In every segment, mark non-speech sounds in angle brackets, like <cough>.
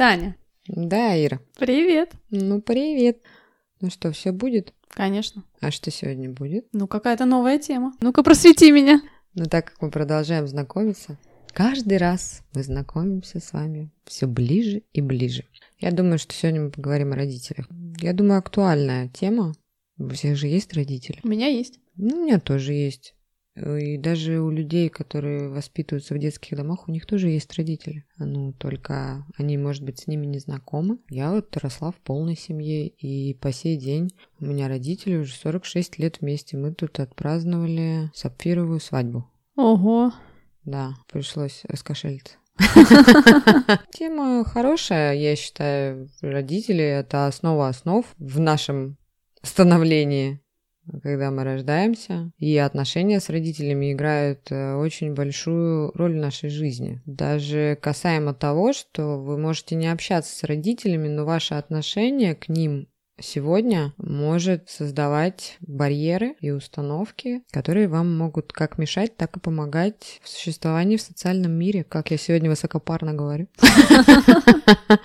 Таня. Да, Ира. Привет. Ну, привет. Ну что, все будет? Конечно. А что сегодня будет? Ну, какая-то новая тема. Ну-ка, просвети меня. Ну, так как мы продолжаем знакомиться, каждый раз мы знакомимся с вами все ближе и ближе. Я думаю, что сегодня мы поговорим о родителях. Я думаю, актуальная тема. У всех же есть родители. У меня есть. Ну, у меня тоже есть. И даже у людей, которые воспитываются в детских домах, у них тоже есть родители. Ну, только они, может быть, с ними не знакомы. Я вот росла в полной семье, и по сей день у меня родители уже 46 лет вместе. Мы тут отпраздновали сапфировую свадьбу. Ого. Да, пришлось раскошелиться. <laughs> <laughs> Тема хорошая, я считаю. Родители — это основа основ в нашем становлении когда мы рождаемся, и отношения с родителями играют э, очень большую роль в нашей жизни. Даже касаемо того, что вы можете не общаться с родителями, но ваше отношение к ним сегодня может создавать барьеры и установки, которые вам могут как мешать, так и помогать в существовании в социальном мире, как я сегодня высокопарно говорю. <laughs>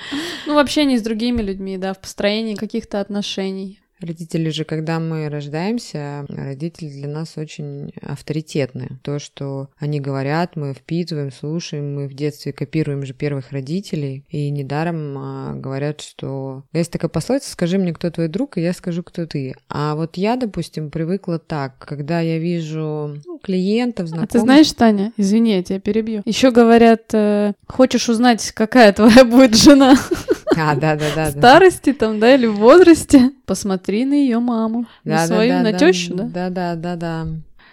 Ну, в общении с другими людьми, да, в построении каких-то отношений. Родители же, когда мы рождаемся, родители для нас очень авторитетны. То, что они говорят, мы впитываем, слушаем, мы в детстве копируем же первых родителей. И недаром а, говорят, что есть такая пословица, скажи мне, кто твой друг, и я скажу, кто ты. А вот я, допустим, привыкла так, когда я вижу ну, клиентов, знакомых... А ты знаешь, Таня, извини, я тебя перебью. Еще говорят, э, хочешь узнать, какая твоя будет жена? <laughs> <laughs> А, да, да, да. В старости там, да, или в возрасте. Посмотри на ее маму. Да, на свою, да, на да, тещу, да? Да, да, да, да.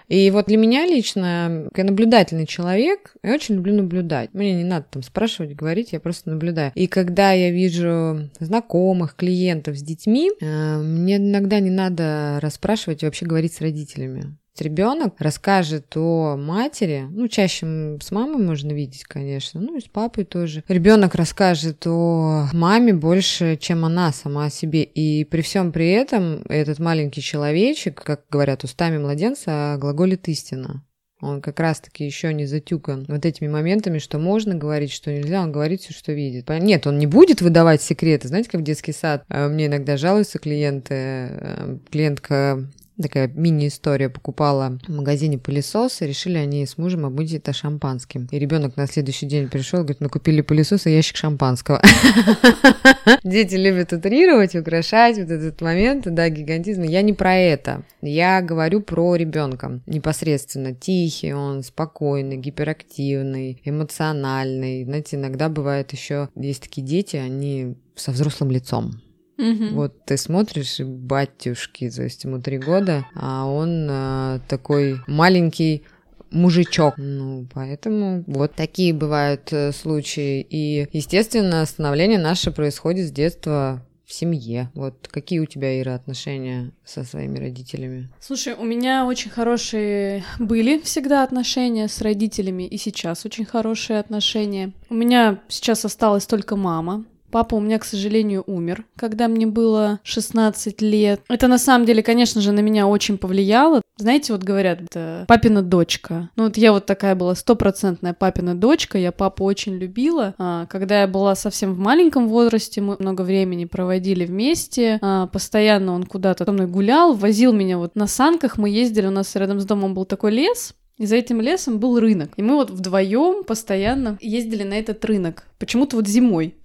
И вот для меня лично, я наблюдательный человек, я очень люблю наблюдать. Мне не надо там спрашивать, говорить, я просто наблюдаю. И когда я вижу знакомых, клиентов с детьми, э, мне иногда не надо расспрашивать и вообще говорить с родителями ребенок расскажет о матери, ну, чаще с мамой можно видеть, конечно, ну, и с папой тоже. Ребенок расскажет о маме больше, чем она сама о себе. И при всем при этом этот маленький человечек, как говорят устами младенца, глаголит истина. Он как раз-таки еще не затюкан вот этими моментами, что можно говорить, что нельзя, он говорит все, что видит. Нет, он не будет выдавать секреты. Знаете, как в детский сад э, мне иногда жалуются клиенты. Э, клиентка такая мини-история. Покупала в магазине пылесос, и решили они с мужем обмыть это шампанским. И ребенок на следующий день пришел, говорит, мы купили пылесос и ящик шампанского. <laughs> Дети любят утрировать, украшать вот этот момент, да, гигантизм. Я не про это. Я говорю про ребенка непосредственно. Тихий он, спокойный, гиперактивный, эмоциональный. Знаете, иногда бывает еще, есть такие дети, они со взрослым лицом. Мгм. Вот ты смотришь, и батюшки, то есть ему три года, а он а, такой маленький мужичок. Ну, поэтому вот такие бывают э, случаи. И, естественно, становление наше происходит с детства в семье. Вот какие у тебя, Ира, отношения со своими родителями? Слушай, у меня очень хорошие были всегда отношения с родителями, и сейчас очень хорошие отношения. У меня сейчас осталась только мама. Папа у меня, к сожалению, умер, когда мне было 16 лет. Это на самом деле, конечно же, на меня очень повлияло. Знаете, вот говорят, это папина дочка. Ну вот я вот такая была стопроцентная папина дочка, я папу очень любила. А, когда я была совсем в маленьком возрасте, мы много времени проводили вместе. А, постоянно он куда-то со мной гулял, возил меня вот на санках. Мы ездили, у нас рядом с домом был такой лес, и за этим лесом был рынок. И мы вот вдвоем постоянно ездили на этот рынок. Почему-то вот зимой. <laughs>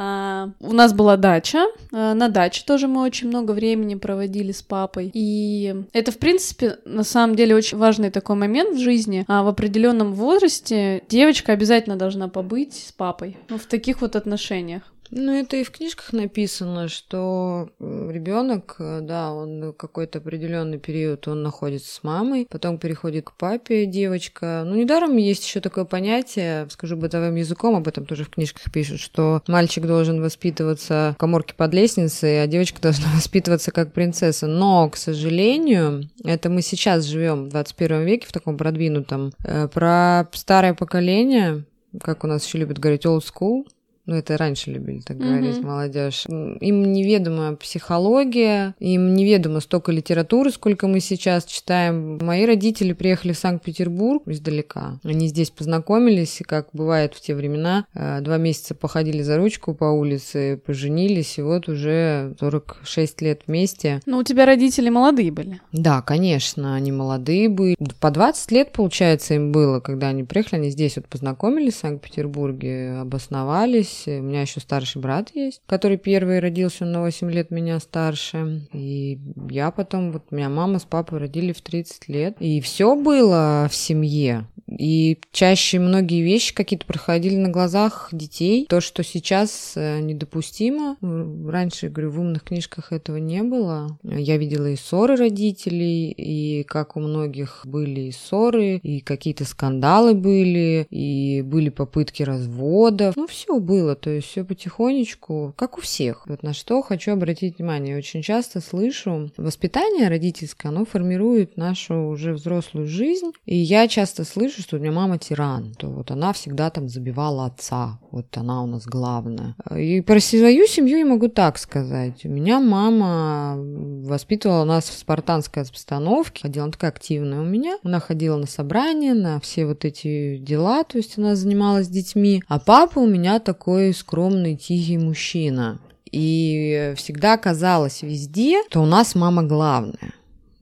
А, у нас была дача. А, на даче тоже мы очень много времени проводили с папой. И это, в принципе, на самом деле очень важный такой момент в жизни. А в определенном возрасте девочка обязательно должна побыть с папой. Ну, в таких вот отношениях. Ну, это и в книжках написано, что ребенок, да, он какой-то определенный период он находится с мамой, потом переходит к папе девочка. Ну, недаром есть еще такое понятие, скажу бытовым языком, об этом тоже в книжках пишут, что мальчик должен воспитываться в коморке под лестницей, а девочка <laughs> должна воспитываться как принцесса. Но, к сожалению, это мы сейчас живем в 21 веке в таком продвинутом. Э, про старое поколение, как у нас еще любят говорить, old school, ну это раньше любили так говорить mm-hmm. молодежь, им неведома психология, им неведомо столько литературы, сколько мы сейчас читаем. Мои родители приехали в Санкт-Петербург издалека. Они здесь познакомились, и как бывает в те времена, э, два месяца походили за ручку по улице, поженились, и вот уже 46 лет вместе. Ну, у тебя родители молодые были? Да, конечно, они молодые были. По 20 лет, получается, им было, когда они приехали, они здесь вот познакомились в Санкт-Петербурге, обосновались, у меня еще старший брат есть, который первый родился, он на 8 лет меня старше. И я потом, вот меня мама с папой родили в 30 лет. И все было в семье. И чаще многие вещи какие-то проходили на глазах детей. То, что сейчас э, недопустимо. Раньше, говорю, в умных книжках этого не было. Я видела и ссоры родителей, и как у многих были и ссоры, и какие-то скандалы были, и были попытки разводов. Ну, все было. То есть все потихонечку, как у всех. Вот на что хочу обратить внимание. Очень часто слышу, воспитание родительское, оно формирует нашу уже взрослую жизнь. И я часто слышу, что у меня мама тиран, то вот она всегда там забивала отца, вот она у нас главная. И про свою семью я могу так сказать. У меня мама воспитывала нас в спартанской обстановке, ходила она такая активная у меня. Она ходила на собрания, на все вот эти дела, то есть она занималась детьми. А папа у меня такой скромный, тихий мужчина. И всегда казалось везде, что у нас мама главная.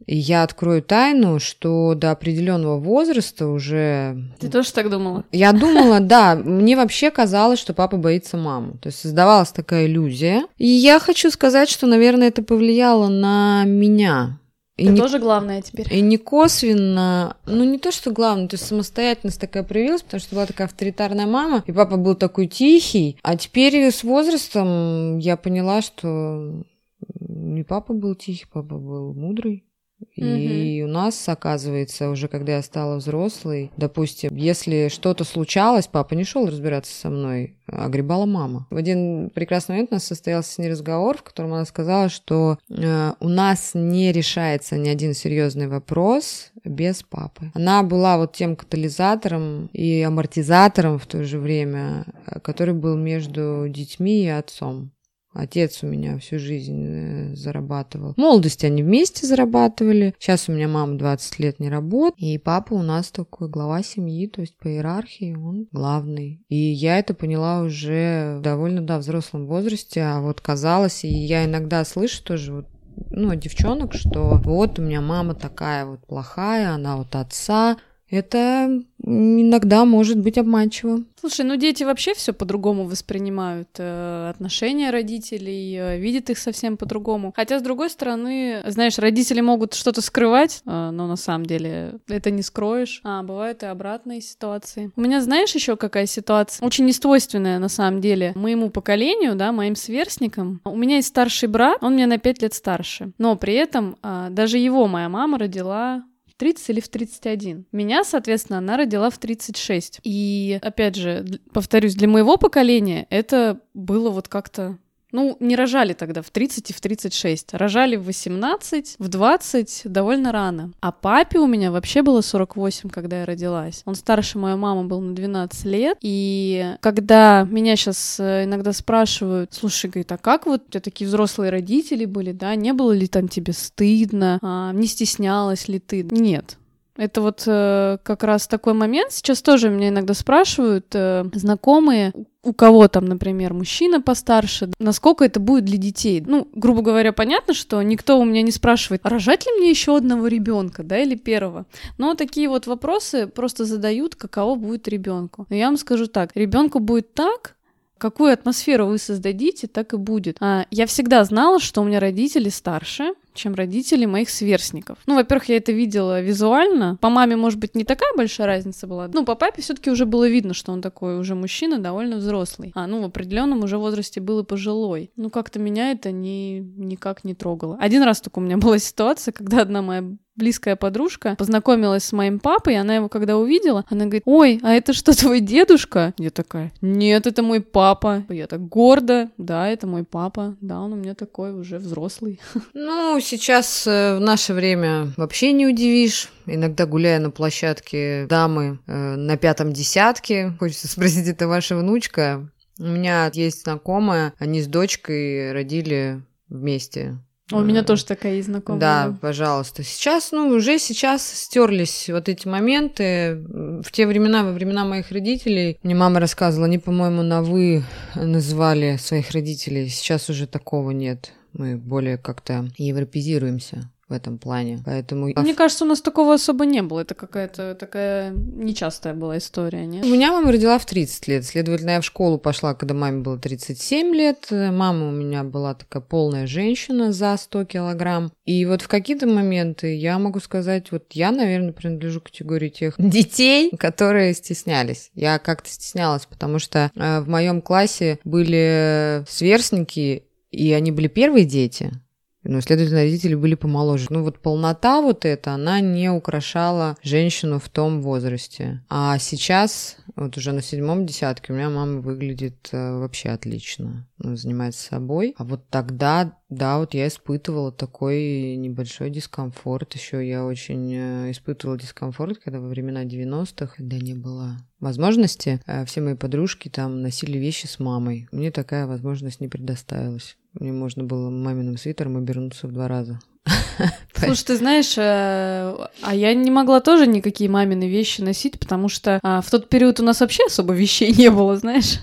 И я открою тайну, что до определенного возраста уже... Ты тоже так думала? Я думала, да. Мне вообще казалось, что папа боится маму. То есть создавалась такая иллюзия. И я хочу сказать, что, наверное, это повлияло на меня. И это не, тоже главное теперь. И не косвенно, ну не то, что главное, то есть самостоятельность такая проявилась, потому что была такая авторитарная мама, и папа был такой тихий, а теперь с возрастом я поняла, что не папа был тихий, папа был мудрый. И угу. у нас, оказывается, уже когда я стала взрослой, допустим, если что-то случалось, папа не шел разбираться со мной, а гребала мама. В один прекрасный момент у нас состоялся с ней разговор, в котором она сказала, что э, у нас не решается ни один серьезный вопрос без папы. Она была вот тем катализатором и амортизатором в то же время, э, который был между детьми и отцом. Отец у меня всю жизнь э, зарабатывал. В молодости они вместе зарабатывали. Сейчас у меня мама 20 лет не работает. И папа у нас такой глава семьи, то есть по иерархии он главный. И я это поняла уже довольно, да, взрослом возрасте. А вот казалось, и я иногда слышу тоже вот ну, девчонок, что вот у меня мама такая вот плохая, она вот отца. Это иногда может быть обманчиво. Слушай, ну дети вообще все по-другому воспринимают э, отношения родителей, э, видят их совсем по-другому. Хотя, с другой стороны, знаешь, родители могут что-то скрывать, э, но на самом деле это не скроешь. А бывают и обратные ситуации. У меня, знаешь, еще какая ситуация? Очень несвойственная на самом деле моему поколению, да, моим сверстникам. У меня есть старший брат, он меня на 5 лет старше. Но при этом э, даже его моя мама родила 30 или в 31. Меня, соответственно, она родила в 36. И, опять же, повторюсь, для моего поколения это было вот как-то ну, не рожали тогда в 30 и в 36. Рожали в 18, в 20 довольно рано. А папе у меня вообще было 48, когда я родилась. Он старше моей мамы был на 12 лет. И когда меня сейчас э, иногда спрашивают, слушай, говорит, а как вот у тебя такие взрослые родители были, да? Не было ли там тебе стыдно? А, не стеснялась ли ты? Нет. Это вот э, как раз такой момент. Сейчас тоже меня иногда спрашивают э, знакомые, у кого там, например, мужчина постарше, насколько это будет для детей. Ну, грубо говоря, понятно, что никто у меня не спрашивает, рожать ли мне еще одного ребенка, да, или первого. Но такие вот вопросы просто задают, каково будет ребенку. Но я вам скажу так, ребенку будет так, какую атмосферу вы создадите, так и будет. А, я всегда знала, что у меня родители старше, чем родители моих сверстников. Ну, во-первых, я это видела визуально. По маме, может быть, не такая большая разница была. Ну, по папе все-таки уже было видно, что он такой уже мужчина, довольно взрослый. А, ну, в определенном уже возрасте был и пожилой. Ну, как-то меня это ни, никак не трогало. Один раз только у меня <laughs> была ситуация, когда одна моя близкая подружка познакомилась с моим папой, и она его когда увидела, она говорит, ой, а это что, твой дедушка? Я такая, нет, это мой папа. Я так гордо, да, это мой папа, да, он у меня такой уже взрослый. <laughs> Ну, сейчас э, в наше время вообще не удивишь. Иногда гуляя на площадке дамы э, на пятом десятке, хочется <laughs> спросить, это ваша внучка? У меня есть знакомая, они с дочкой родили вместе у меня тоже такая есть знакомая. Да, да, пожалуйста. Сейчас, ну, уже сейчас стерлись вот эти моменты. В те времена, во времена моих родителей, мне мама рассказывала, они, по-моему, на «вы» называли своих родителей. Сейчас уже такого нет. Мы более как-то европезируемся в этом плане. Поэтому... Мне кажется, у нас такого особо не было. Это какая-то такая нечастая была история, нет? У меня мама родила в 30 лет. Следовательно, я в школу пошла, когда маме было 37 лет. Мама у меня была такая полная женщина за 100 килограмм. И вот в какие-то моменты я могу сказать, вот я, наверное, принадлежу к категории тех <laughs> детей, которые стеснялись. Я как-то стеснялась, потому что э, в моем классе были сверстники, и они были первые дети, ну, следовательно, родители были помоложе. Ну, вот полнота вот эта, она не украшала женщину в том возрасте. А сейчас, вот уже на седьмом десятке, у меня мама выглядит э, вообще отлично. Ну, занимается собой. А вот тогда, да, вот я испытывала такой небольшой дискомфорт. Еще я очень э, испытывала дискомфорт, когда во времена 90-х, когда не было возможности, э, все мои подружки там носили вещи с мамой. Мне такая возможность не предоставилась. Мне можно было маминым свитером обернуться в два раза. <laughs> Слушай, ты знаешь, э, а я не могла тоже никакие мамины вещи носить, потому что а, в тот период у нас вообще особо вещей <laughs> не было, знаешь.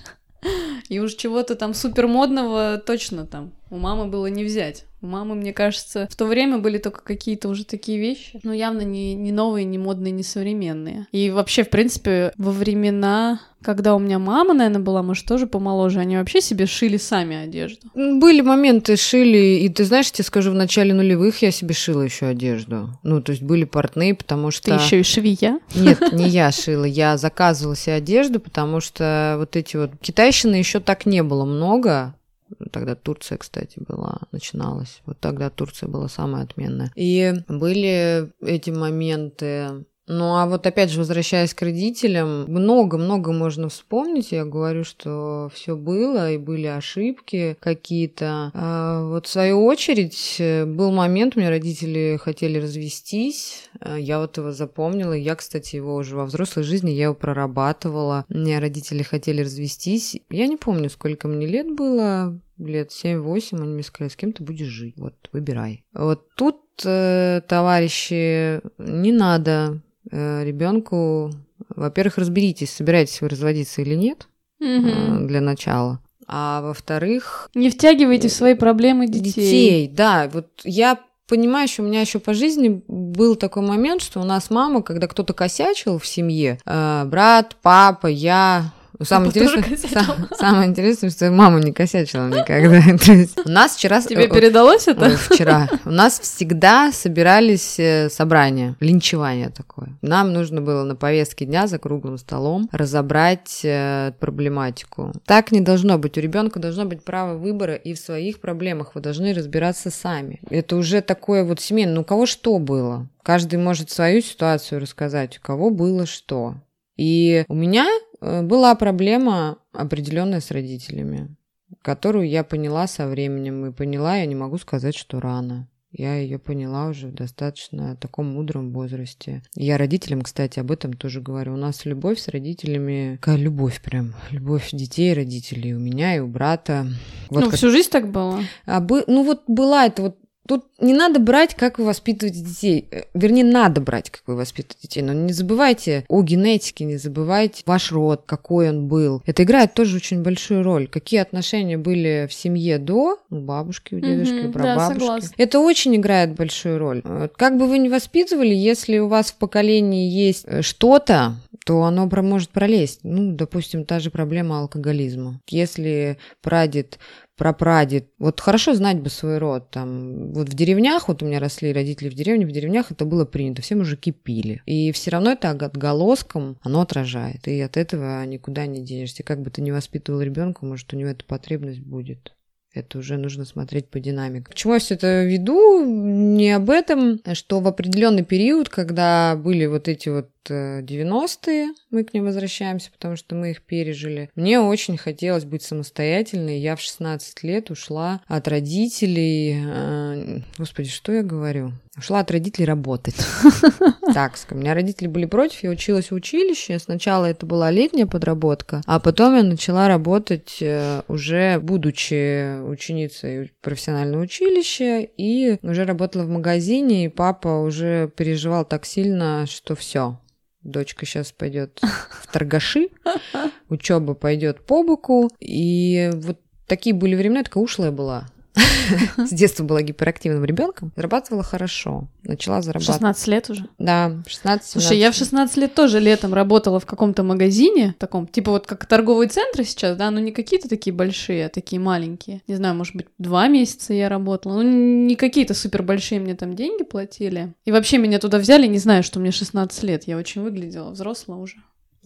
И уж чего-то там супер модного точно там у мамы было не взять. У мамы, мне кажется, в то время были только какие-то уже такие вещи, но явно не, не новые, не модные, не современные. И вообще, в принципе, во времена когда у меня мама, наверное, была, может, тоже помоложе, они вообще себе шили сами одежду. Были моменты, шили, и ты знаешь, тебе скажу, в начале нулевых я себе шила еще одежду. Ну, то есть были портные, потому что... Ты еще и швея? Нет, не я шила, я заказывала себе одежду, потому что вот эти вот... Китайщины еще так не было много, Тогда Турция, кстати, была, начиналась. Вот тогда Турция была самая отменная. И были эти моменты ну, а вот опять же, возвращаясь к родителям, много-много можно вспомнить. Я говорю, что все было, и были ошибки какие-то. А вот в свою очередь был момент, у меня родители хотели развестись. А я вот его запомнила. Я, кстати, его уже во взрослой жизни, я его прорабатывала. У меня родители хотели развестись. Я не помню, сколько мне лет было, лет 7-8, они мне сказали, с кем ты будешь жить, вот, выбирай. Вот тут, э, товарищи, не надо Э, ребенку, во-первых, разберитесь, собираетесь вы разводиться или нет угу. для начала. А во-вторых... Не втягивайте в свои проблемы детей. Детей, да. Вот я понимаю, что у меня еще по жизни был такой момент, что у нас мама, когда кто-то косячил в семье, э, брат, папа, я, Самое интересное, сам, самое интересное, что мама не косячила никогда. <laughs> У нас вчера... Тебе передалось это? Вчера. У нас всегда собирались э, собрания, линчевание такое. Нам нужно было на повестке дня за круглым столом разобрать э, проблематику. Так не должно быть. У ребенка должно быть право выбора, и в своих проблемах вы должны разбираться сами. Это уже такое вот семейное. Ну, у кого что было? Каждый может свою ситуацию рассказать, у кого было что. И у меня Э, была проблема определенная с родителями, которую я поняла со временем. И поняла, я не могу сказать, что рано. Я ее поняла уже в достаточно таком мудром возрасте. Я родителям, кстати, об этом тоже говорю. У нас любовь с родителями, какая любовь прям, любовь детей родителей у меня и у брата. Вот ну, как... всю жизнь так было? А, бы... Ну, вот была это вот Тут не надо брать, как вы воспитываете детей. Э, вернее, надо брать, как вы воспитываете детей. Но не забывайте о генетике, не забывайте ваш род, какой он был. Это играет тоже очень большую роль. Какие отношения были в семье до, у бабушки, у дедушки, у прабабушки. Да, Это очень играет большую роль. Э, как бы вы ни воспитывали, если у вас в поколении есть э, что-то, то оно может пролезть. Ну, допустим, та же проблема алкоголизма. Если прадед прапрадед. Вот хорошо знать бы свой род. Там, вот в деревнях, вот у меня росли родители в деревне, в деревнях это было принято, все мужики пили. И все равно это отголоском, оно отражает. И от этого никуда не денешься. Как бы ты ни воспитывал ребенка, может, у него эта потребность будет. Это уже нужно смотреть по динамике. К чему я все это веду? Не об этом, что в определенный период, когда были вот эти вот 90-е, мы к ним возвращаемся, потому что мы их пережили. Мне очень хотелось быть самостоятельной. Я в 16 лет ушла от родителей. Э, господи, что я говорю? Ушла от родителей работать. <laughs> Так, у меня родители были против, я училась в училище. Сначала это была летняя подработка, а потом я начала работать э, уже будучи ученицей профессионального училища и уже работала в магазине, и папа уже переживал так сильно, что все, дочка сейчас пойдет в торгаши, <laughs> учеба пойдет по боку. И вот такие были времена, я такая ушлая была. С детства была гиперактивным ребенком, зарабатывала хорошо. Начала зарабатывать. 16 лет уже? Да, 16 Слушай, я в 16 лет тоже летом работала в каком-то магазине, таком, типа вот как торговые центры сейчас, да, но не какие-то такие большие, а такие маленькие. Не знаю, может быть, два месяца я работала. Ну, не какие-то супер большие мне там деньги платили. И вообще меня туда взяли, не знаю, что мне 16 лет. Я очень выглядела взрослая уже.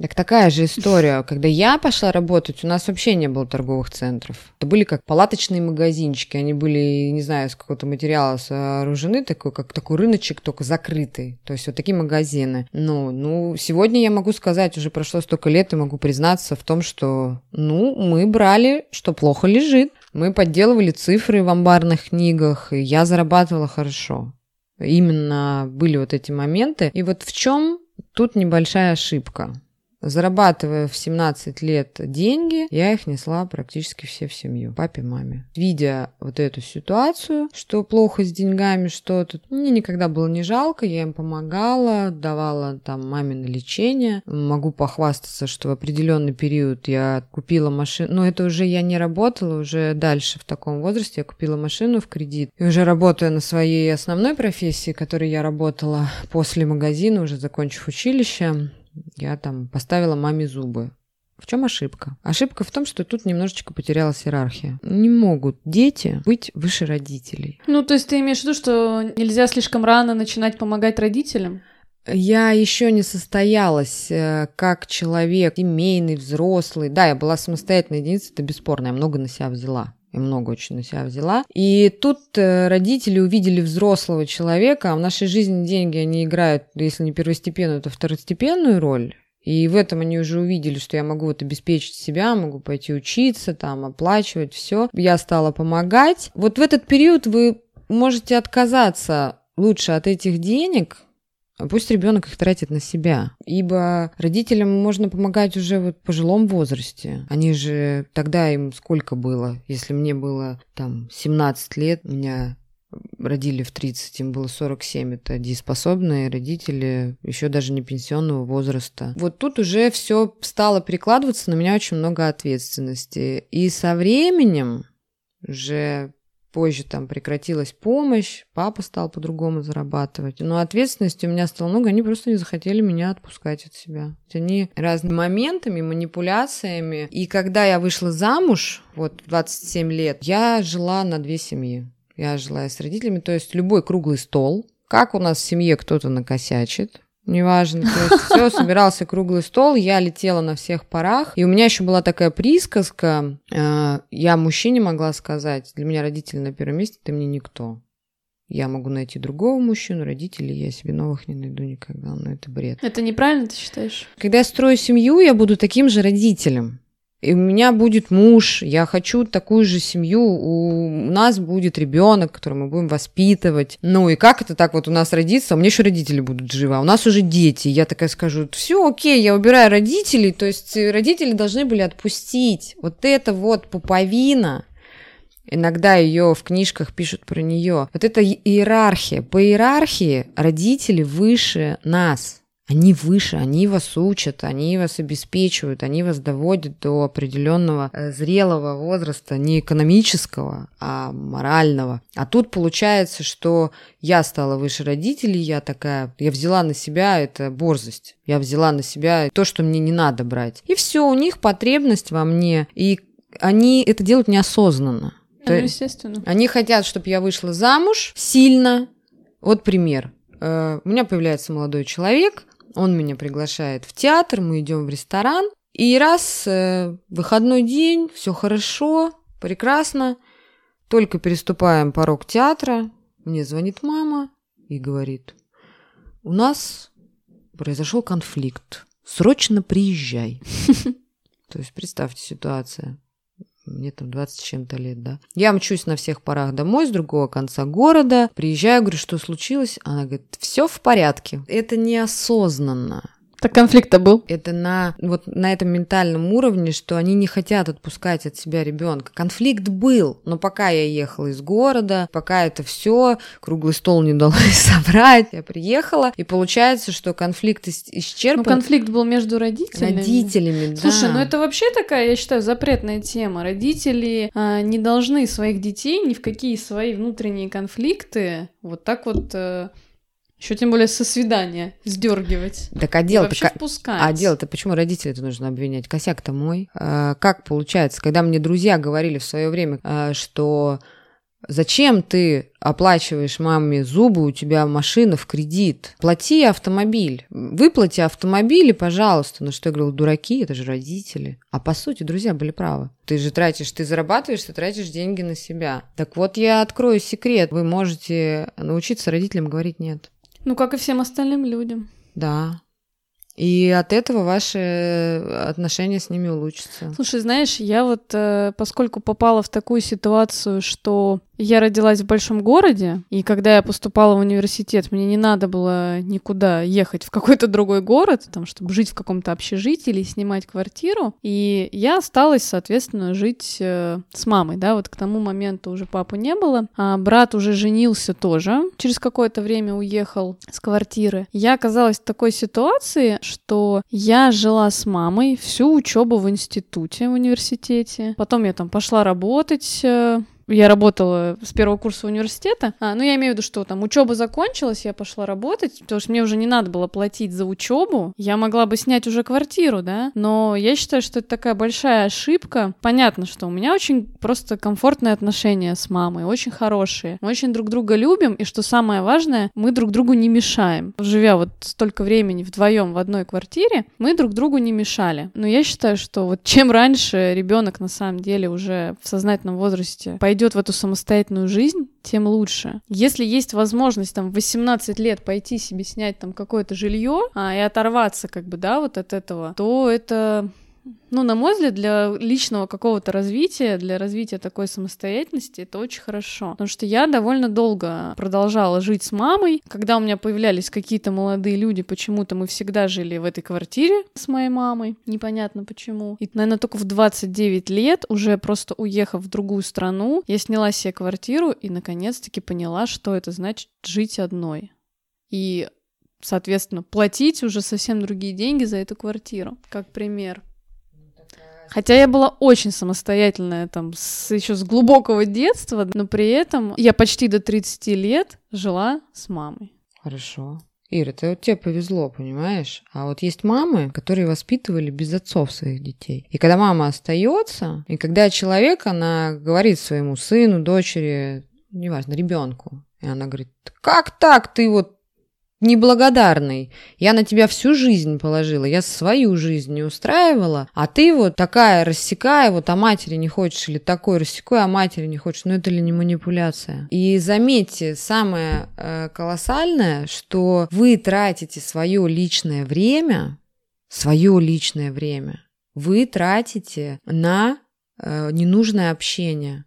Так такая же история. Когда я пошла работать, у нас вообще не было торговых центров. Это были как палаточные магазинчики. Они были, не знаю, из какого-то материала сооружены, такой, как такой рыночек, только закрытый. То есть вот такие магазины. Ну, ну, сегодня я могу сказать, уже прошло столько лет, и могу признаться в том, что, ну, мы брали, что плохо лежит. Мы подделывали цифры в амбарных книгах, и я зарабатывала хорошо. Именно были вот эти моменты. И вот в чем тут небольшая ошибка. Зарабатывая в 17 лет деньги, я их несла практически все в семью, папе, маме. Видя вот эту ситуацию, что плохо с деньгами, что тут, мне никогда было не жалко, я им помогала, давала там маме на лечение. Могу похвастаться, что в определенный период я купила машину, но это уже я не работала, уже дальше в таком возрасте я купила машину в кредит. И уже работая на своей основной профессии, которой я работала после магазина, уже закончив училище, я там поставила маме зубы. В чем ошибка? Ошибка в том, что тут немножечко потерялась иерархия. Не могут дети быть выше родителей. Ну, то есть ты имеешь в виду, что нельзя слишком рано начинать помогать родителям? Я еще не состоялась э, как человек, семейный, взрослый. Да, я была самостоятельной единицей, это бесспорно, я много на себя взяла и много очень на себя взяла. И тут э, родители увидели взрослого человека, а в нашей жизни деньги, они играют, если не первостепенную, то второстепенную роль. И в этом они уже увидели, что я могу вот обеспечить себя, могу пойти учиться, там, оплачивать все. Я стала помогать. Вот в этот период вы можете отказаться лучше от этих денег, пусть ребенок их тратит на себя. Ибо родителям можно помогать уже вот в пожилом возрасте. Они же тогда им сколько было? Если мне было там 17 лет, меня родили в 30, им было 47. Это дееспособные родители, еще даже не пенсионного возраста. Вот тут уже все стало перекладываться на меня очень много ответственности. И со временем уже позже там прекратилась помощь, папа стал по-другому зарабатывать. Но ответственности у меня стало много, они просто не захотели меня отпускать от себя. Они разными моментами, манипуляциями. И когда я вышла замуж, вот 27 лет, я жила на две семьи. Я жила с родителями, то есть любой круглый стол. Как у нас в семье кто-то накосячит, неважно. То есть все, <laughs> собирался круглый стол, я летела на всех парах. И у меня еще была такая присказка, э, я мужчине могла сказать, для меня родители на первом месте, ты мне никто. Я могу найти другого мужчину, родителей я себе новых не найду никогда, но это бред. Это неправильно, ты считаешь? Когда я строю семью, я буду таким же родителем. И у меня будет муж, я хочу такую же семью, у нас будет ребенок, который мы будем воспитывать. Ну и как это так вот у нас родится? У меня еще родители будут живы, а у нас уже дети. Я такая скажу, все окей, я убираю родителей, то есть родители должны были отпустить. Вот это вот пуповина, Иногда ее в книжках пишут про нее. Вот это иерархия. По иерархии родители выше нас. Они выше, они вас учат, они вас обеспечивают, они вас доводят до определенного э, зрелого возраста, не экономического, а морального. А тут получается, что я стала выше родителей, я такая, я взяла на себя это борзость, я взяла на себя то, что мне не надо брать. И все, у них потребность во мне, и они это делают неосознанно. Ну, естественно. Они хотят, чтобы я вышла замуж сильно. Вот пример. Э, у меня появляется молодой человек, он меня приглашает в театр, мы идем в ресторан. И раз э, выходной день, все хорошо, прекрасно. Только переступаем порог театра, мне звонит мама и говорит, у нас произошел конфликт. Срочно приезжай. <laughs> То есть представьте ситуацию. Мне там 20 с чем-то лет, да. Я мчусь на всех парах домой с другого конца города. Приезжаю, говорю, что случилось? Она говорит, все в порядке. Это неосознанно. Так конфликт-то был. Это на вот на этом ментальном уровне, что они не хотят отпускать от себя ребенка. Конфликт был, но пока я ехала из города, пока это все, круглый стол не удалось <laughs> собрать, я приехала, и получается, что конфликт исчерпан. Ну, конфликт был между родителями. Родителями, да. Слушай, ну это вообще такая, я считаю, запретная тема. Родители а, не должны своих детей ни в какие свои внутренние конфликты вот так вот э, еще тем более со свидания сдергивать. Так а дело вообще впускать. А дело-то почему родителей-то нужно обвинять? Косяк-то мой. А, как получается, когда мне друзья говорили в свое время, а, что Зачем ты оплачиваешь маме зубы, у тебя машина в кредит? Плати автомобиль. Выплати автомобиль, пожалуйста. Ну что я говорил, дураки, это же родители. А по сути, друзья были правы. Ты же тратишь, ты зарабатываешь, ты тратишь деньги на себя. Так вот, я открою секрет. Вы можете научиться родителям говорить «нет». Ну, как и всем остальным людям. Да. И от этого ваши отношения с ними улучшатся. Слушай, знаешь, я вот, э, поскольку попала в такую ситуацию, что я родилась в большом городе, и когда я поступала в университет, мне не надо было никуда ехать в какой-то другой город, там, чтобы жить в каком-то общежитии или снимать квартиру. И я осталась, соответственно, жить э, с мамой, да, вот к тому моменту уже папы не было. А брат уже женился тоже, через какое-то время уехал с квартиры. Я оказалась в такой ситуации, что я жила с мамой всю учебу в институте, в университете. Потом я там пошла работать, э, я работала с первого курса университета. А, ну, я имею в виду, что там учеба закончилась, я пошла работать, потому что мне уже не надо было платить за учебу. Я могла бы снять уже квартиру, да. Но я считаю, что это такая большая ошибка. Понятно, что у меня очень просто комфортные отношения с мамой, очень хорошие. Мы очень друг друга любим, и что самое важное, мы друг другу не мешаем. Живя вот столько времени вдвоем в одной квартире, мы друг другу не мешали. Но я считаю, что вот чем раньше ребенок на самом деле уже в сознательном возрасте пойдет идет в эту самостоятельную жизнь, тем лучше. Если есть возможность там в 18 лет пойти себе снять там какое-то жилье а, и оторваться как бы, да, вот от этого, то это ну, на мой взгляд, для личного какого-то развития, для развития такой самостоятельности, это очень хорошо. Потому что я довольно долго продолжала жить с мамой. Когда у меня появлялись какие-то молодые люди, почему-то мы всегда жили в этой квартире с моей мамой. Непонятно почему. И, наверное, только в 29 лет, уже просто уехав в другую страну, я сняла себе квартиру и, наконец-таки, поняла, что это значит жить одной. И соответственно, платить уже совсем другие деньги за эту квартиру, как пример. Хотя я была очень самостоятельная, там, с, еще с глубокого детства, но при этом я почти до 30 лет жила с мамой. Хорошо. Ира, это вот тебе повезло, понимаешь? А вот есть мамы, которые воспитывали без отцов своих детей. И когда мама остается, и когда человек, она говорит своему сыну, дочери, неважно, ребенку, и она говорит, как так ты вот неблагодарный. Я на тебя всю жизнь положила, я свою жизнь не устраивала, а ты вот такая рассекая, вот о матери не хочешь, или такой рассекой, о матери не хочешь, ну это ли не манипуляция? И заметьте, самое э, колоссальное, что вы тратите свое личное время, свое личное время, вы тратите на э, ненужное общение.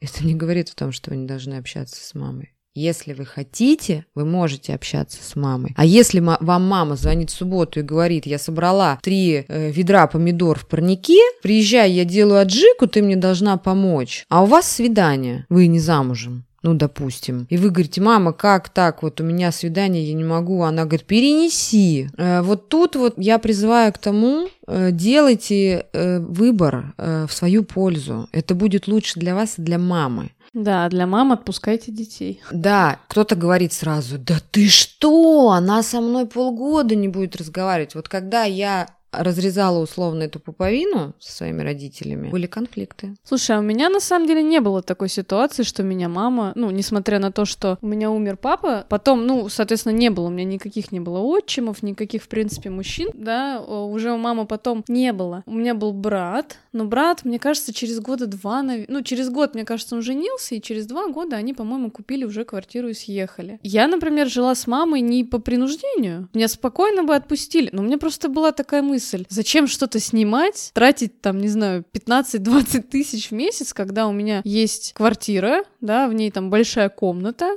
Это не говорит о том, что вы не должны общаться с мамой. Если вы хотите, вы можете общаться с мамой. А если вам мама звонит в субботу и говорит, я собрала три э, ведра помидор в парнике, приезжай, я делаю аджику, ты мне должна помочь. А у вас свидание, вы не замужем ну, допустим. И вы говорите, мама, как так? Вот у меня свидание, я не могу. Она говорит, перенеси. Э, вот тут вот я призываю к тому, э, делайте выбор в свою пользу. Это будет лучше для вас и для мамы. Да, для мам отпускайте детей. Да, кто-то говорит сразу, да ты что, она со мной полгода не будет разговаривать. Вот когда я разрезала условно эту пуповину со своими родителями, были конфликты. Слушай, а у меня на самом деле не было такой ситуации, что меня мама, ну, несмотря на то, что у меня умер папа, потом, ну, соответственно, не было, у меня никаких не было отчимов, никаких, в принципе, мужчин, да, уже у мамы потом не было. У меня был брат, но брат, мне кажется, через года два, ну, через год, мне кажется, он женился, и через два года они, по-моему, купили уже квартиру и съехали. Я, например, жила с мамой не по принуждению, меня спокойно бы отпустили, но у меня просто была такая мысль, зачем что-то снимать, тратить там, не знаю, 15-20 тысяч в месяц, когда у меня есть квартира, да, в ней там большая комната,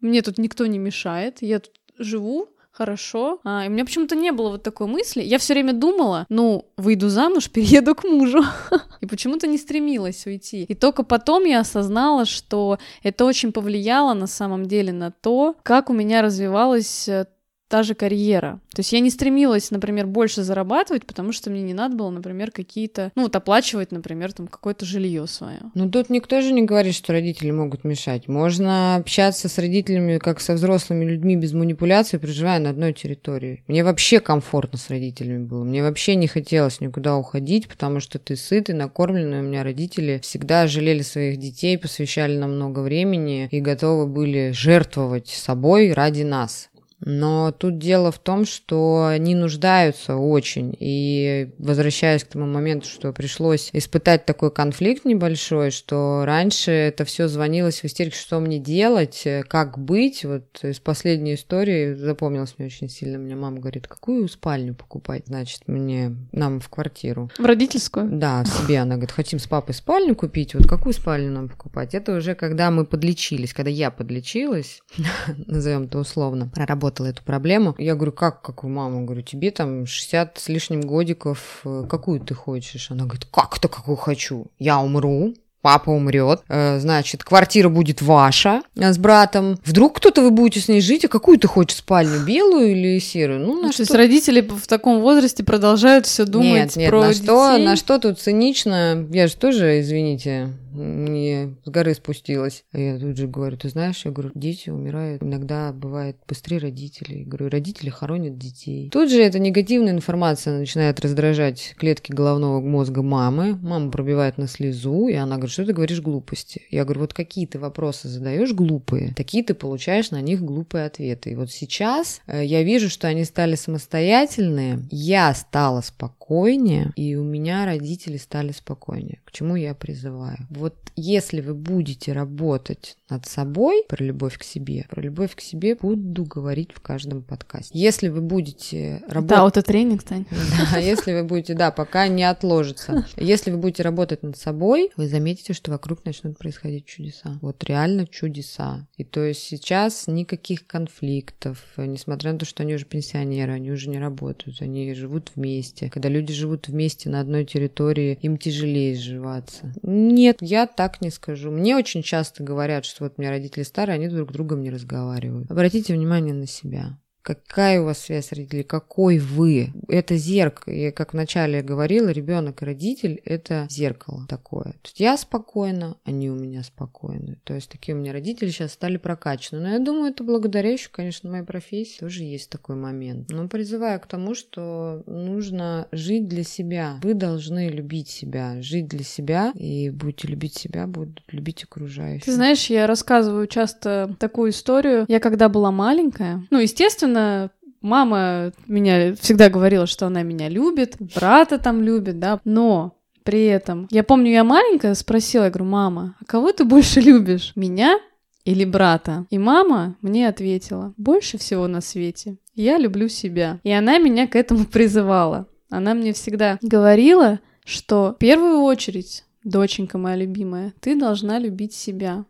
мне тут никто не мешает, я тут живу, хорошо. А, и у меня почему-то не было вот такой мысли. Я все время думала, ну, выйду замуж, <laughs> перееду к мужу. <laughs> и почему-то не стремилась уйти. И только потом я осознала, что это очень повлияло на самом деле на то, как у меня развивалась э, та же карьера. То есть я не стремилась, например, больше зарабатывать, потому что мне не надо было, например, какие-то, ну вот оплачивать, например, там какое-то жилье свое. Ну тут никто же не говорит, что родители могут мешать. Можно общаться с родителями как со взрослыми людьми без манипуляций, проживая на одной территории. Мне вообще комфортно с родителями было. Мне вообще не хотелось никуда уходить, потому что ты сытый, накормленный. У меня родители всегда жалели своих детей, посвящали нам много времени и готовы были жертвовать собой ради нас. Но тут дело в том, что они нуждаются очень. И возвращаясь к тому моменту, что пришлось испытать такой конфликт небольшой, что раньше это все звонилось в истерике, что мне делать, как быть. Вот из последней истории запомнилось мне очень сильно. Мне мама говорит, какую спальню покупать, значит, мне, нам в квартиру. В родительскую? Да, себе. Она говорит, хотим с папой спальню купить, вот какую спальню нам покупать? Это уже когда мы подлечились, когда я подлечилась, <laughs> назовем это условно, проработала проработала эту проблему. Я говорю, как, какую маму? Говорю, тебе там 60 с лишним годиков, э, какую ты хочешь? Она говорит, как то какую хочу? Я умру, папа умрет, э, значит, квартира будет ваша э, с братом. Вдруг кто-то вы будете с ней жить, а какую ты хочешь спальню, белую или серую? Ну, на ну, что... То есть родители в таком возрасте продолжают все думать нет, нет, про на детей? что, на что тут цинично? Я же тоже, извините, не с горы спустилась. А я тут же говорю, ты знаешь, я говорю, дети умирают, иногда бывает быстрее родителей. Я говорю, родители хоронят детей. Тут же эта негативная информация начинает раздражать клетки головного мозга мамы. Мама пробивает на слезу, и она говорит, что ты говоришь глупости? Я говорю, вот какие ты вопросы задаешь глупые, такие ты получаешь на них глупые ответы. И вот сейчас э, я вижу, что они стали самостоятельные, я стала спокойнее, и у меня родители стали спокойнее. К чему я призываю? Вот если вы будете работать над собой, про любовь к себе, про любовь к себе буду говорить в каждом подкасте. Если вы будете работать... Да, вот это тренинг, Тань. <laughs> Да, если вы будете, да, пока не отложится. Если вы будете работать над собой, вы заметите, что вокруг начнут происходить чудеса. Вот реально чудеса. И то есть сейчас никаких конфликтов, несмотря на то, что они уже пенсионеры, они уже не работают, они живут вместе. Когда люди живут вместе на одной территории, им тяжелее сживаться. Нет, я так не скажу. Мне очень часто говорят, что вот у меня родители старые, они друг с другом не разговаривают. Обратите внимание на себя. Какая у вас связь с родителями? Какой вы? Это зеркало. Я как вначале говорила, ребенок и родитель – это зеркало такое. То есть я спокойна, они у меня спокойны. То есть такие у меня родители сейчас стали прокачаны. Но я думаю, это благодаря еще, конечно, моей профессии тоже есть такой момент. Но призываю к тому, что нужно жить для себя. Вы должны любить себя, жить для себя, и будете любить себя, будут любить окружающих. Ты знаешь, я рассказываю часто такую историю. Я когда была маленькая, ну, естественно, естественно, мама меня всегда говорила, что она меня любит, брата там любит, да, но при этом, я помню, я маленькая спросила, я говорю, мама, а кого ты больше любишь, меня или брата? И мама мне ответила, больше всего на свете я люблю себя. И она меня к этому призывала. Она мне всегда говорила, что в первую очередь, доченька моя любимая, ты должна любить себя,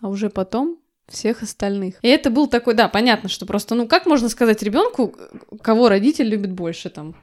а уже потом всех остальных. И это был такой, да, понятно, что просто, ну, как можно сказать ребенку, кого родитель любит больше, там,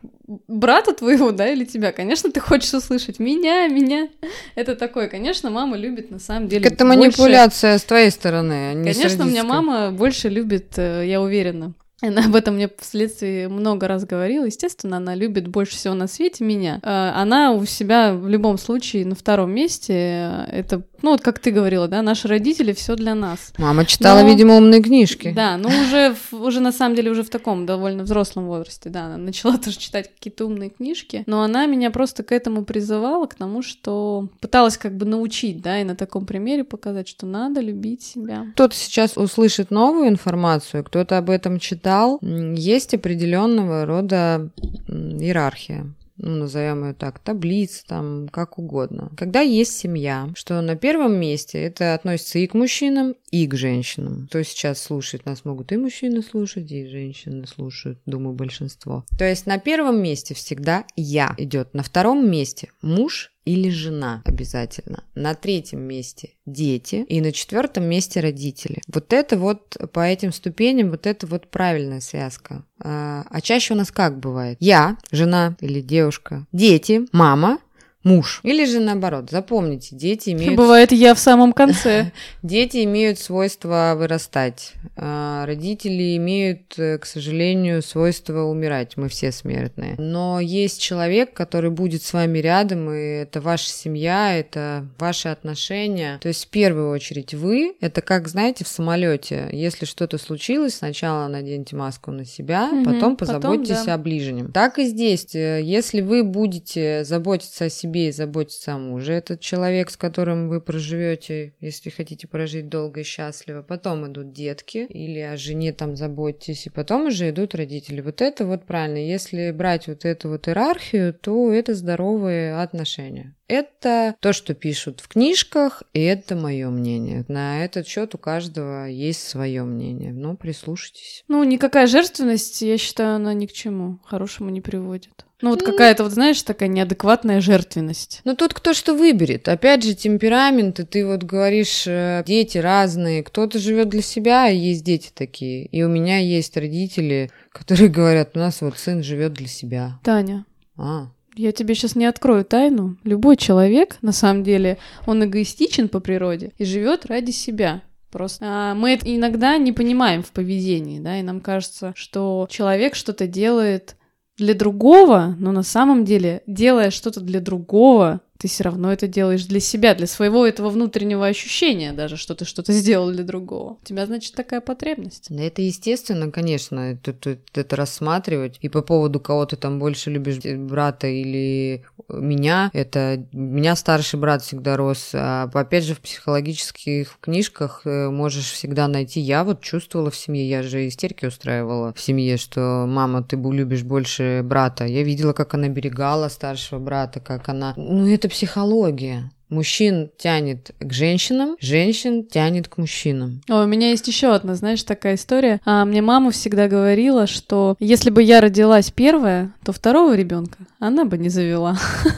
брата твоего, да, или тебя? Конечно, ты хочешь услышать меня, меня. Это такое, конечно, мама любит на самом деле Это больше... манипуляция с твоей стороны, а не Конечно, у меня мама больше любит, э, я уверена, она об этом мне впоследствии много раз говорила. Естественно, она любит больше всего на свете меня. Э, она у себя в любом случае на втором месте. Это ну вот как ты говорила, да, наши родители все для нас. Мама читала, Но... видимо, умные книжки. Да, ну уже, уже на самом деле уже в таком довольно взрослом возрасте, да, она начала <laughs> тоже читать какие-то умные книжки, но она меня просто к этому призывала, к тому, что пыталась как бы научить, да, и на таком примере показать, что надо любить себя. Кто-то сейчас услышит новую информацию, кто-то об этом читал, есть определенного рода иерархия ну, назовем ее так, таблиц, там, как угодно. Когда есть семья, что на первом месте это относится и к мужчинам, и к женщинам. То сейчас слушать нас могут и мужчины слушать, и женщины слушают, думаю, большинство. То есть на первом месте всегда я идет, на втором месте муж или жена обязательно. На третьем месте дети и на четвертом месте родители. Вот это вот по этим ступеням, вот это вот правильная связка. А, а чаще у нас как бывает? Я, жена или девушка, дети, мама, муж. Или же наоборот, запомните, дети <laughs> имеют... Бывает я в самом конце. <laughs> Дети имеют свойство вырастать. А родители имеют, э, к сожалению, свойство умирать. Мы все смертные. Но есть человек, который будет с вами рядом, и это ваша семья, это ваши отношения. То есть в первую очередь вы, это как, знаете, в самолете. Если что-то случилось, сначала наденьте маску на себя, угу, потом позаботьтесь потом, да. о ближнем. Так и здесь. Э, если вы будете заботиться о себе, себе и заботиться о муже. Этот человек, с которым вы проживете, если хотите прожить долго и счастливо. Потом идут детки, или о жене там заботьтесь, и потом уже идут родители. Вот это вот правильно. Если брать вот эту вот иерархию, то это здоровые отношения. Это то, что пишут в книжках, и это мое мнение. На этот счет у каждого есть свое мнение. Но прислушайтесь. Ну, никакая жертвенность, я считаю, она ни к чему хорошему не приводит. Ну вот какая-то, вот знаешь, такая неадекватная жертвенность. Ну тут кто что выберет. Опять же, темпераменты, ты вот говоришь, э, дети разные. Кто-то живет для себя, и есть дети такие. И у меня есть родители, которые <laughs> говорят, у нас вот сын живет для себя. Таня. А. Я тебе сейчас не открою тайну. Любой человек, на самом деле, он эгоистичен по природе и живет ради себя. Просто а, мы это иногда не понимаем в поведении, да, и нам кажется, что человек что-то делает для другого, но на самом деле, делая что-то для другого, ты все равно это делаешь для себя, для своего этого внутреннего ощущения даже, что ты что-то сделал для другого. У тебя, значит, такая потребность. Да это естественно, конечно, это, это, это рассматривать. И по поводу кого ты там больше любишь, брата или меня, это меня старший брат всегда рос. А опять же, в психологических книжках э, можешь всегда найти. Я вот чувствовала в семье, я же истерики устраивала в семье, что мама, ты любишь больше брата. Я видела, как она берегала старшего брата, как она... Ну, это психология. Мужчин тянет к женщинам, женщин тянет к мужчинам. О, у меня есть еще одна, знаешь, такая история. А, мне мама всегда говорила, что если бы я родилась первая, то второго ребенка она бы не завела.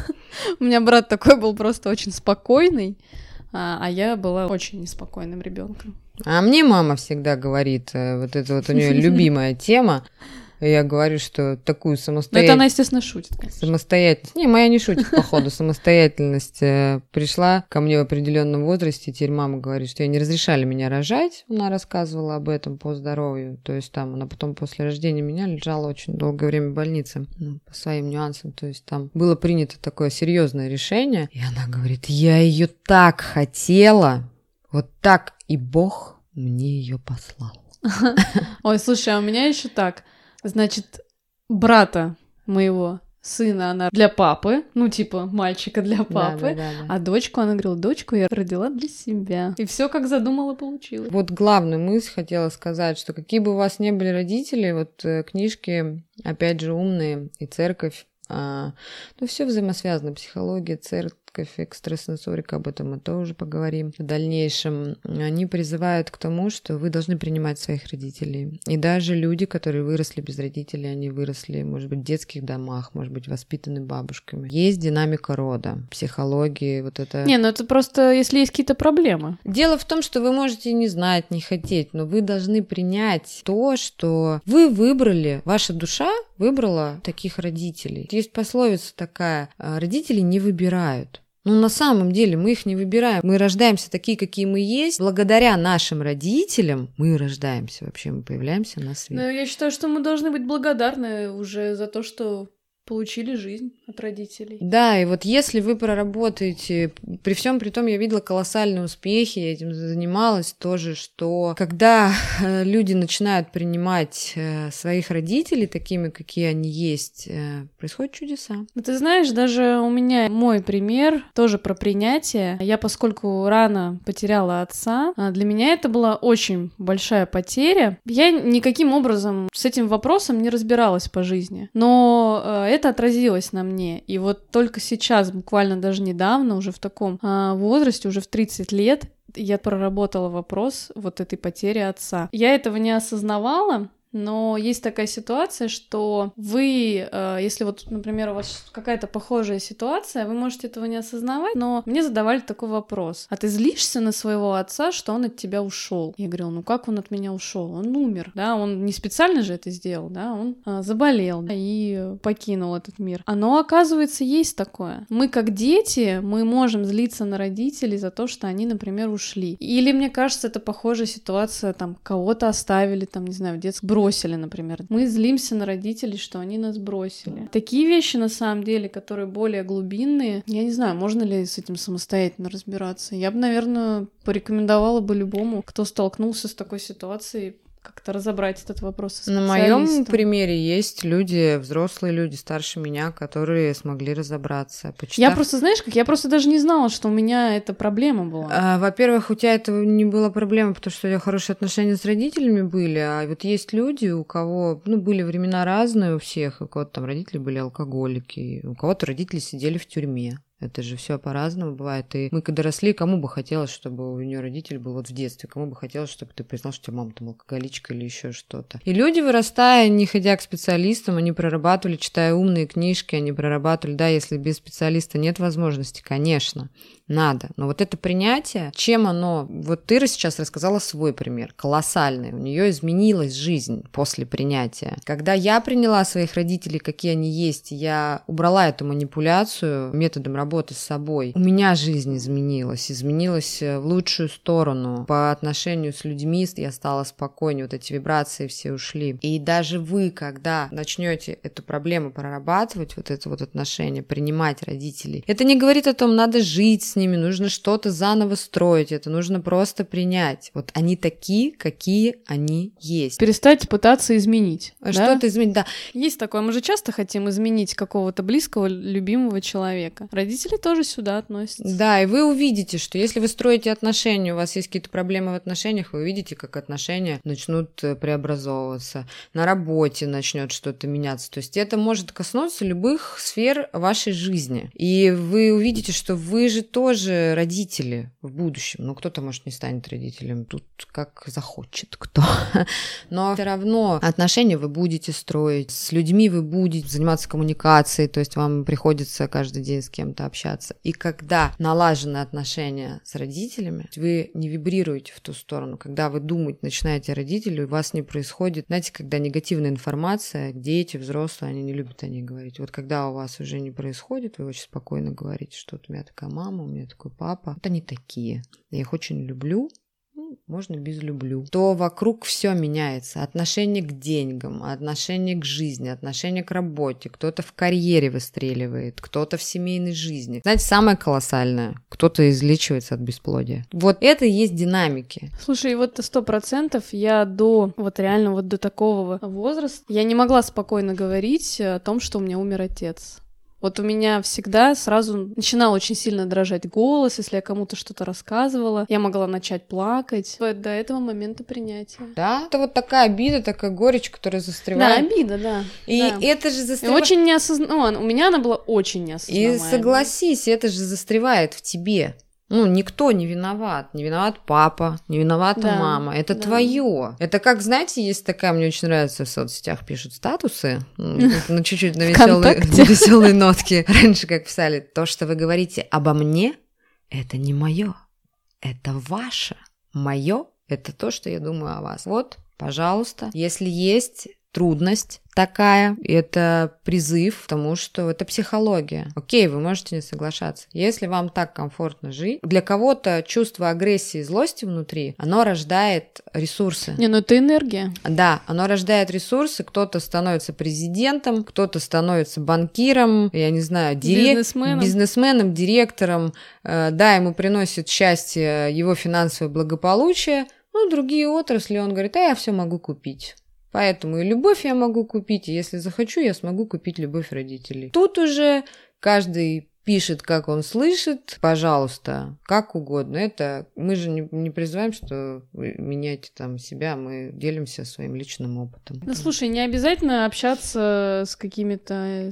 <laughs> У меня брат такой был просто очень спокойный, а, а я была очень неспокойным ребенком. А мне мама всегда говорит, э, вот это вот у нее <laughs> любимая тема, я говорю, что такую самостоятельность... Но это она, естественно, шутит. Конечно. Самостоятельность... Не, моя не шутит, <laughs> походу. Самостоятельность э, пришла ко мне в определенном возрасте. Теперь мама говорит, что я не разрешали меня рожать. Она рассказывала об этом по здоровью. То есть там она потом после рождения меня лежала очень долгое время в больнице. Ну, по своим нюансам. То есть там было принято такое серьезное решение. И она говорит, я ее так хотела. Вот так и Бог мне ее послал. <laughs> Ой, слушай, а у меня еще так. Значит, брата моего сына она для папы, ну типа мальчика для папы, да, да, да, да. а дочку она говорила, дочку я родила для себя. И все как задумала получилось. Вот главную мысль хотела сказать, что какие бы у вас ни были родители, вот э, книжки, опять же, умные и церковь, а, ну все взаимосвязано, психология, церковь, церковь, экстрасенсорика, об этом мы тоже поговорим в дальнейшем, они призывают к тому, что вы должны принимать своих родителей. И даже люди, которые выросли без родителей, они выросли, может быть, в детских домах, может быть, воспитаны бабушками. Есть динамика рода, психологии, вот это... Не, ну это просто, если есть какие-то проблемы. Дело в том, что вы можете не знать, не хотеть, но вы должны принять то, что вы выбрали, ваша душа выбрала таких родителей. Есть пословица такая, «А, родители не выбирают. Ну, на самом деле, мы их не выбираем. Мы рождаемся такие, какие мы есть. Благодаря нашим родителям мы рождаемся вообще, мы появляемся на свет. Но я считаю, что мы должны быть благодарны уже за то, что получили жизнь от родителей. Да, и вот если вы проработаете, при всем при том я видела колоссальные успехи, я этим занималась тоже, что когда э, <laughs> люди начинают принимать э, своих родителей такими, какие они есть, э, происходят чудеса. Ну, ты знаешь, даже у меня мой пример тоже про принятие. Я, поскольку рано потеряла отца, для меня это была очень большая потеря. Я никаким образом с этим вопросом не разбиралась по жизни, но это отразилось на мне. И вот только сейчас, буквально даже недавно, уже в таком а, возрасте, уже в 30 лет, я проработала вопрос вот этой потери отца. Я этого не осознавала, но есть такая ситуация, что вы, э, если вот, например, у вас какая-то похожая ситуация, вы можете этого не осознавать, но мне задавали такой вопрос. А ты злишься на своего отца, что он от тебя ушел? Я говорила, ну как он от меня ушел? Он умер, да, он не специально же это сделал, да, он а, заболел и покинул этот мир. Оно, оказывается, есть такое. Мы как дети, мы можем злиться на родителей за то, что они, например, ушли. Или, мне кажется, это похожая ситуация, там, кого-то оставили, там, не знаю, в детском бросили, например. Мы злимся на родителей, что они нас бросили. Такие вещи, на самом деле, которые более глубинные, я не знаю, можно ли с этим самостоятельно разбираться. Я бы, наверное, порекомендовала бы любому, кто столкнулся с такой ситуацией, как-то разобрать этот вопрос. На моем примере есть люди, взрослые люди старше меня, которые смогли разобраться. Почитав... Я просто, знаешь, как я просто даже не знала, что у меня эта проблема была. А, во-первых, у тебя это не была проблема, потому что у тебя хорошие отношения с родителями были, а вот есть люди, у кого, ну, были времена разные у всех, у кого-то там родители были алкоголики, у кого-то родители сидели в тюрьме. Это же все по-разному бывает. И мы когда росли, кому бы хотелось, чтобы у нее родитель был вот в детстве, кому бы хотелось, чтобы ты признал, что тебя мама там алкоголичка или еще что-то. И люди, вырастая, не ходя к специалистам, они прорабатывали, читая умные книжки, они прорабатывали, да, если без специалиста нет возможности, конечно, надо. Но вот это принятие, чем оно... Вот ты сейчас рассказала свой пример, колоссальный. У нее изменилась жизнь после принятия. Когда я приняла своих родителей, какие они есть, я убрала эту манипуляцию методом работы с собой, у меня жизнь изменилась. Изменилась в лучшую сторону. По отношению с людьми я стала спокойнее, вот эти вибрации все ушли. И даже вы, когда начнете эту проблему прорабатывать, вот это вот отношение, принимать родителей, это не говорит о том, надо жить с ними, нужно что-то заново строить, это нужно просто принять. Вот они такие, какие они есть. Перестать пытаться изменить. А что-то изменить, да. Есть такое, мы же часто хотим изменить какого-то близкого, любимого человека. Родители тоже сюда относятся. Да, и вы увидите, что если вы строите отношения, у вас есть какие-то проблемы в отношениях, вы увидите, как отношения начнут э, преобразовываться, на работе начнет что-то меняться. То есть это может коснуться любых сфер вашей жизни. И вы увидите, что вы же тоже тоже родители в будущем. Ну, кто-то, может, не станет родителем. Тут как захочет кто. <laughs> Но все равно отношения вы будете строить. С людьми вы будете заниматься коммуникацией. То есть вам приходится каждый день с кем-то общаться. И когда налажены отношения с родителями, вы не вибрируете в ту сторону. Когда вы думать начинаете о родителях, у вас не происходит, знаете, когда негативная информация, дети, взрослые, они не любят о ней говорить. Вот когда у вас уже не происходит, вы очень спокойно говорите, что вот у меня такая мама, меня такой папа. Вот они такие. Я их очень люблю, ну, можно без люблю, то вокруг все меняется. Отношение к деньгам, отношение к жизни, отношение к работе. Кто-то в карьере выстреливает, кто-то в семейной жизни. Знаете, самое колоссальное, кто-то излечивается от бесплодия. Вот это и есть динамики. Слушай, вот сто процентов я до, вот реально вот до такого возраста, я не могла спокойно говорить о том, что у меня умер отец. Вот у меня всегда сразу начинал очень сильно дрожать голос, если я кому-то что-то рассказывала. Я могла начать плакать. Вот до этого момента принятия. Да? Это вот такая обида, такая горечь, которая застревает. Да, обида, да. И да. это же застревает. очень неосознанно. У меня она была очень неосознанная. И согласись, это же застревает в тебе. Ну, никто не виноват. Не виноват папа, не виновата да, мама. Это да. твое. Это как, знаете, есть такая, мне очень нравится в соцсетях пишут статусы, <laughs> ну, чуть-чуть на веселые нотки. <laughs> Раньше как писали, то, что вы говорите обо мне, это не мое. Это ваше. Мое – это то, что я думаю о вас. Вот, пожалуйста. Если есть трудность такая, это призыв к тому, что это психология. Окей, вы можете не соглашаться. Если вам так комфортно жить, для кого-то чувство агрессии и злости внутри, оно рождает ресурсы. Не, ну это энергия. Да, оно рождает ресурсы, кто-то становится президентом, кто-то становится банкиром, я не знаю, дирек... Бизнесменом. бизнесменом, директором, Э, да, ему приносит счастье его финансовое благополучие, ну, другие отрасли, он говорит, а я все могу купить. Поэтому и любовь я могу купить, и если захочу, я смогу купить любовь родителей. Тут уже каждый пишет, как он слышит, пожалуйста, как угодно. Это мы же не, не призываем, что меняйте там себя, мы делимся своим личным опытом. Ну, слушай, не обязательно общаться с какими-то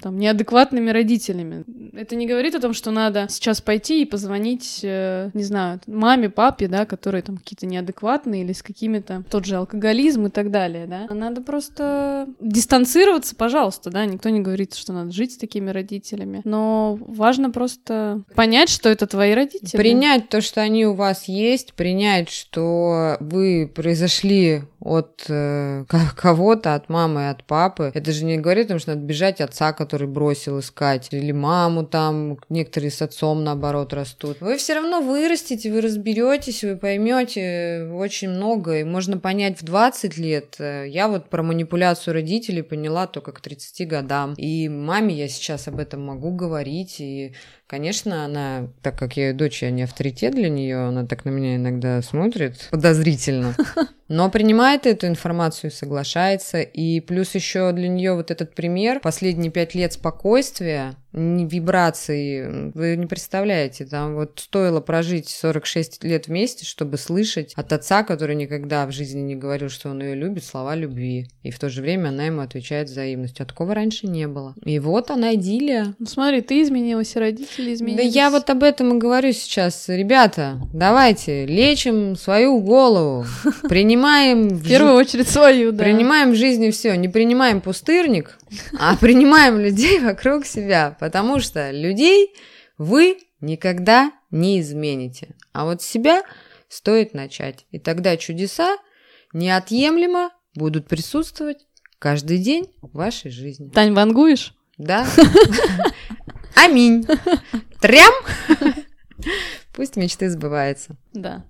там, неадекватными родителями. Это не говорит о том, что надо сейчас пойти и позвонить, э, не знаю, маме, папе, да, которые там какие-то неадекватные или с какими-то тот же алкоголизм и так далее, да. Надо просто дистанцироваться, пожалуйста, да, никто не говорит, что надо жить с такими родителями, но важно просто понять, что это твои родители. Принять то, что они у вас есть, принять, что вы произошли от э, кого-то, от мамы, от папы. Это же не говорит о том, что надо бежать отца, который бросил искать, или маму там, некоторые с отцом наоборот растут. Вы все равно вырастете, вы разберетесь, вы поймете очень много, и можно понять в 20 лет. Я вот про манипуляцию родителей поняла только к 30 годам. И маме я сейчас об этом могу говорить, и Конечно, она, так как я ее дочь, я не авторитет для нее, она так на меня иногда смотрит подозрительно, <laughs> но принимает эту информацию соглашается. И плюс еще для нее вот этот пример последние пять лет спокойствия, вибрации, вы не представляете, там вот стоило прожить 46 лет вместе, чтобы слышать от отца, который никогда в жизни не говорил, что он ее любит, слова любви. И в то же время она ему отвечает взаимностью. А такого раньше не было. И вот она идиллия. Ну смотри, ты изменилась, и родители изменились. Да я вот об этом и говорю сейчас. Ребята, давайте, лечим свою голову, принимаем... В первую очередь свою, да. Принимаем в жизни все, не принимаем пустырник, а <laughs> принимаем людей вокруг себя, потому что людей вы никогда не измените. А вот себя стоит начать. И тогда чудеса неотъемлемо будут присутствовать каждый день в вашей жизни. Тань, вангуешь? Да. <laughs> Аминь. Трям. Пусть мечты сбываются. Да.